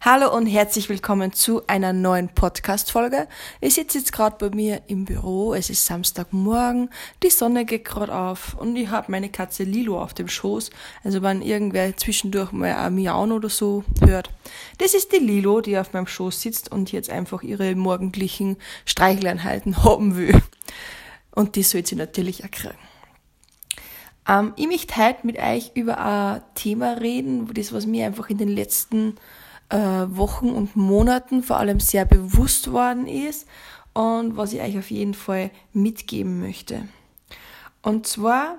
Hallo und herzlich willkommen zu einer neuen Podcast-Folge. Ich sitze jetzt gerade bei mir im Büro. Es ist Samstagmorgen, die Sonne geht gerade auf und ich habe meine Katze Lilo auf dem Schoß. Also wenn irgendwer zwischendurch mal ein Miauen oder so hört. Das ist die Lilo, die auf meinem Schoß sitzt und jetzt einfach ihre morgendlichen Streicheleinheiten haben will. Und die soll sie natürlich auch. Ähm, ich möchte heute mit euch über ein Thema reden, das was mir einfach in den letzten äh, Wochen und Monaten vor allem sehr bewusst worden ist und was ich euch auf jeden Fall mitgeben möchte. Und zwar,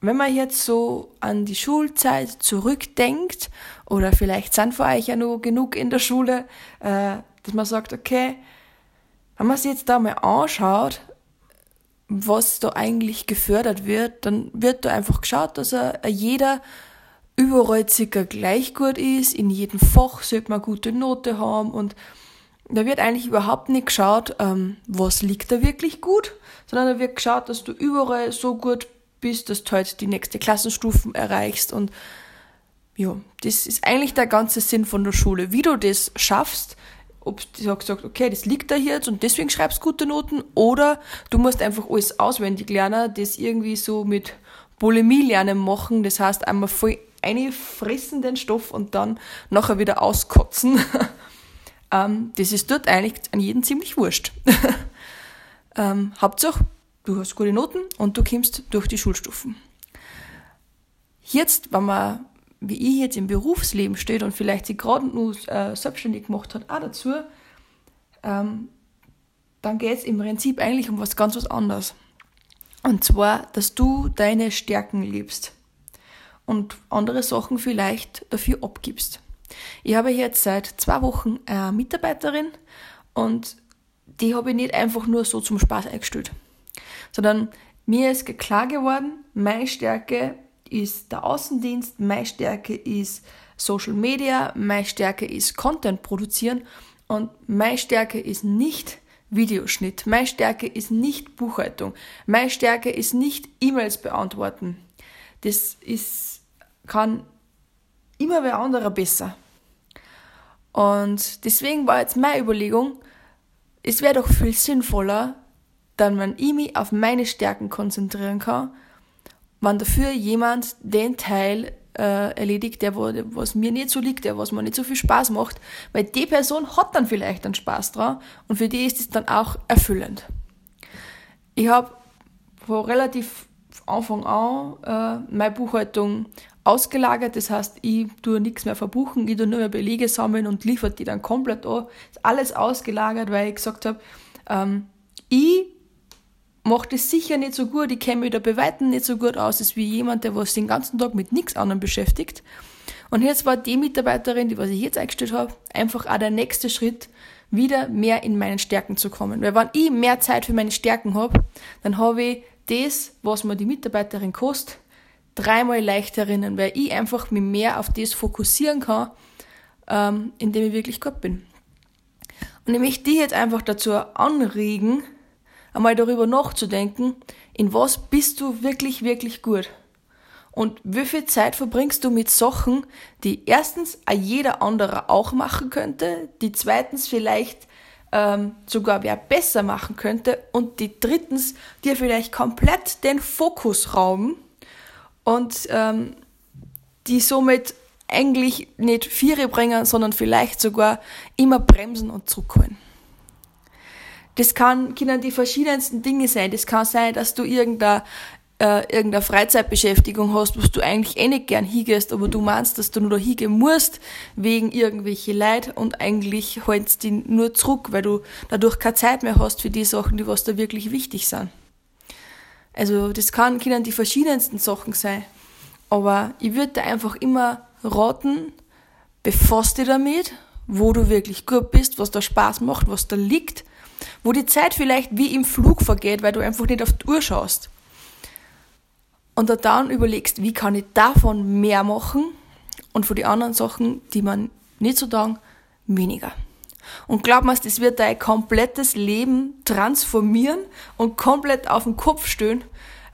wenn man jetzt so an die Schulzeit zurückdenkt, oder vielleicht sind für euch ja noch genug in der Schule, äh, dass man sagt, okay, wenn man sich jetzt da mal anschaut, was da eigentlich gefördert wird, dann wird da einfach geschaut, dass er jeder überall circa gleich gut ist, in jedem Fach sollte man eine gute Note haben und da wird eigentlich überhaupt nicht geschaut, ähm, was liegt da wirklich gut, sondern da wird geschaut, dass du überall so gut bist, dass du halt die nächste Klassenstufen erreichst und ja, das ist eigentlich der ganze Sinn von der Schule. Wie du das schaffst, ob du sagst, okay, das liegt da jetzt und deswegen schreibst du gute Noten oder du musst einfach alles auswendig lernen, das irgendwie so mit Bulimie lernen machen, das heißt einmal voll fressen den Stoff und dann nachher wieder auskotzen. ähm, das ist dort eigentlich an jeden ziemlich wurscht. ähm, Hauptsache, du hast gute Noten und du kommst durch die Schulstufen. Jetzt, wenn man, wie ich jetzt im Berufsleben steht und vielleicht sich gerade nur äh, selbstständig gemacht hat, auch dazu, ähm, dann geht es im Prinzip eigentlich um was ganz was anderes. Und zwar, dass du deine Stärken liebst und andere Sachen vielleicht dafür abgibst. Ich habe jetzt seit zwei Wochen eine Mitarbeiterin und die habe ich nicht einfach nur so zum Spaß eingestellt, sondern mir ist klar geworden, meine Stärke ist der Außendienst, meine Stärke ist Social Media, meine Stärke ist Content produzieren und meine Stärke ist nicht Videoschnitt, meine Stärke ist nicht Buchhaltung, meine Stärke ist nicht E-Mails beantworten. Das ist kann immer wer anderer besser. Und deswegen war jetzt meine Überlegung, es wäre doch viel sinnvoller, dann wenn ich mich auf meine Stärken konzentrieren kann, wenn dafür jemand den Teil äh, erledigt, der was mir nicht so liegt, der was mir nicht so viel Spaß macht, weil die Person hat dann vielleicht einen Spaß dran und für die ist es dann auch erfüllend. Ich habe vor relativ Anfang an äh, meine Buchhaltung ausgelagert. Das heißt, ich tue nichts mehr verbuchen, ich tue nur mehr Belege sammeln und liefere die dann komplett an. Ist alles ausgelagert, weil ich gesagt habe, ähm, ich mache das sicher nicht so gut, ich kenne mich da bei Weitem nicht so gut aus, als wie jemand, der was den ganzen Tag mit nichts anderem beschäftigt. Und jetzt war die Mitarbeiterin, die was ich jetzt eingestellt habe, einfach auch der nächste Schritt, wieder mehr in meinen Stärken zu kommen. Weil wenn ich mehr Zeit für meine Stärken habe, dann habe ich das, was mir die Mitarbeiterin kostet, dreimal leichter erinnern, weil ich einfach mich mehr auf das fokussieren kann, ähm, indem ich wirklich gut bin. Und ich möchte dich jetzt einfach dazu anregen, einmal darüber nachzudenken, in was bist du wirklich, wirklich gut? Und wie viel Zeit verbringst du mit Sachen, die erstens jeder andere auch machen könnte, die zweitens vielleicht ähm, sogar wer besser machen könnte und die drittens dir vielleicht komplett den Fokus rauben und ähm, die somit eigentlich nicht Viere bringen, sondern vielleicht sogar immer bremsen und zurückholen. Das kann, können die verschiedensten Dinge sein. Das kann sein, dass du irgendeine, äh, irgendeine Freizeitbeschäftigung hast, was du eigentlich eh nicht gern hingehst, aber du meinst, dass du nur da hingehen musst, wegen irgendwelche Leid und eigentlich hältst die nur zurück, weil du dadurch keine Zeit mehr hast für die Sachen, die was da wirklich wichtig sind. Also das kann, können die verschiedensten Sachen sein. Aber ich würde dir einfach immer raten, befass dich damit, wo du wirklich gut bist, was da Spaß macht, was da liegt, wo die Zeit vielleicht wie im Flug vergeht, weil du einfach nicht auf die Uhr schaust. Und dann überlegst, wie kann ich davon mehr machen und von den anderen Sachen, die man nicht so tun, weniger. Und glaub mir, das wird dein komplettes Leben transformieren und komplett auf den Kopf stellen,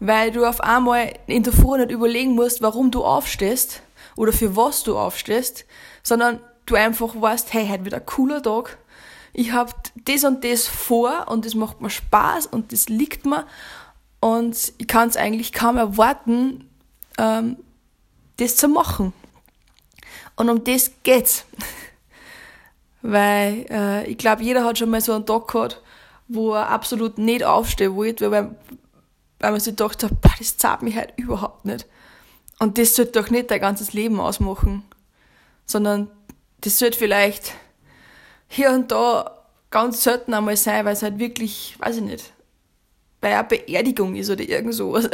weil du auf einmal in der Früh nicht überlegen musst, warum du aufstehst oder für was du aufstehst, sondern du einfach weißt, hey, heute wird ein cooler Tag. Ich habe das und das vor und das macht mir Spaß und das liegt mir und ich kann es eigentlich kaum erwarten, ähm, das zu machen. Und um das geht's. Weil äh, ich glaube, jeder hat schon mal so einen Tag gehabt, wo er absolut nicht aufstehen wollte, weil, weil man sich gedacht hat, boah, das zahlt mich halt überhaupt nicht. Und das sollte doch nicht dein ganzes Leben ausmachen, sondern das sollte vielleicht hier und da ganz selten einmal sein, weil es halt wirklich, weiß ich nicht, bei einer Beerdigung ist oder irgend sowas.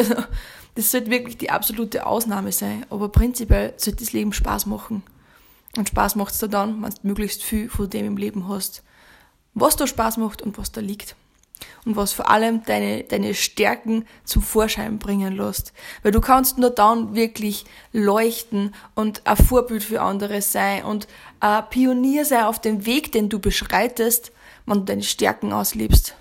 das sollte wirklich die absolute Ausnahme sein. Aber prinzipiell sollte das Leben Spaß machen. Und Spaß macht es dir dann, wenn du möglichst viel von dem im Leben hast, was da Spaß macht und was da liegt. Und was vor allem deine, deine Stärken zum Vorschein bringen lässt. Weil du kannst nur dann wirklich leuchten und ein Vorbild für andere sein und ein Pionier sein auf dem Weg, den du beschreitest, wenn du deine Stärken auslebst.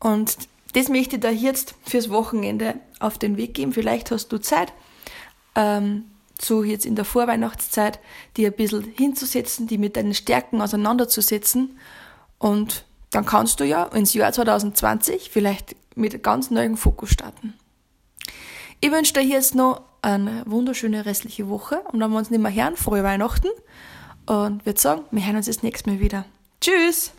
Und das möchte ich dir jetzt fürs Wochenende auf den Weg geben. Vielleicht hast du Zeit, ähm, so jetzt in der Vorweihnachtszeit, die ein bisschen hinzusetzen, die mit deinen Stärken auseinanderzusetzen. Und dann kannst du ja ins Jahr 2020 vielleicht mit ganz neuen Fokus starten. Ich wünsche dir jetzt noch eine wunderschöne restliche Woche und wenn wir uns nicht mehr hören, frohe Weihnachten und würde sagen, wir hören uns das nächste Mal wieder. Tschüss!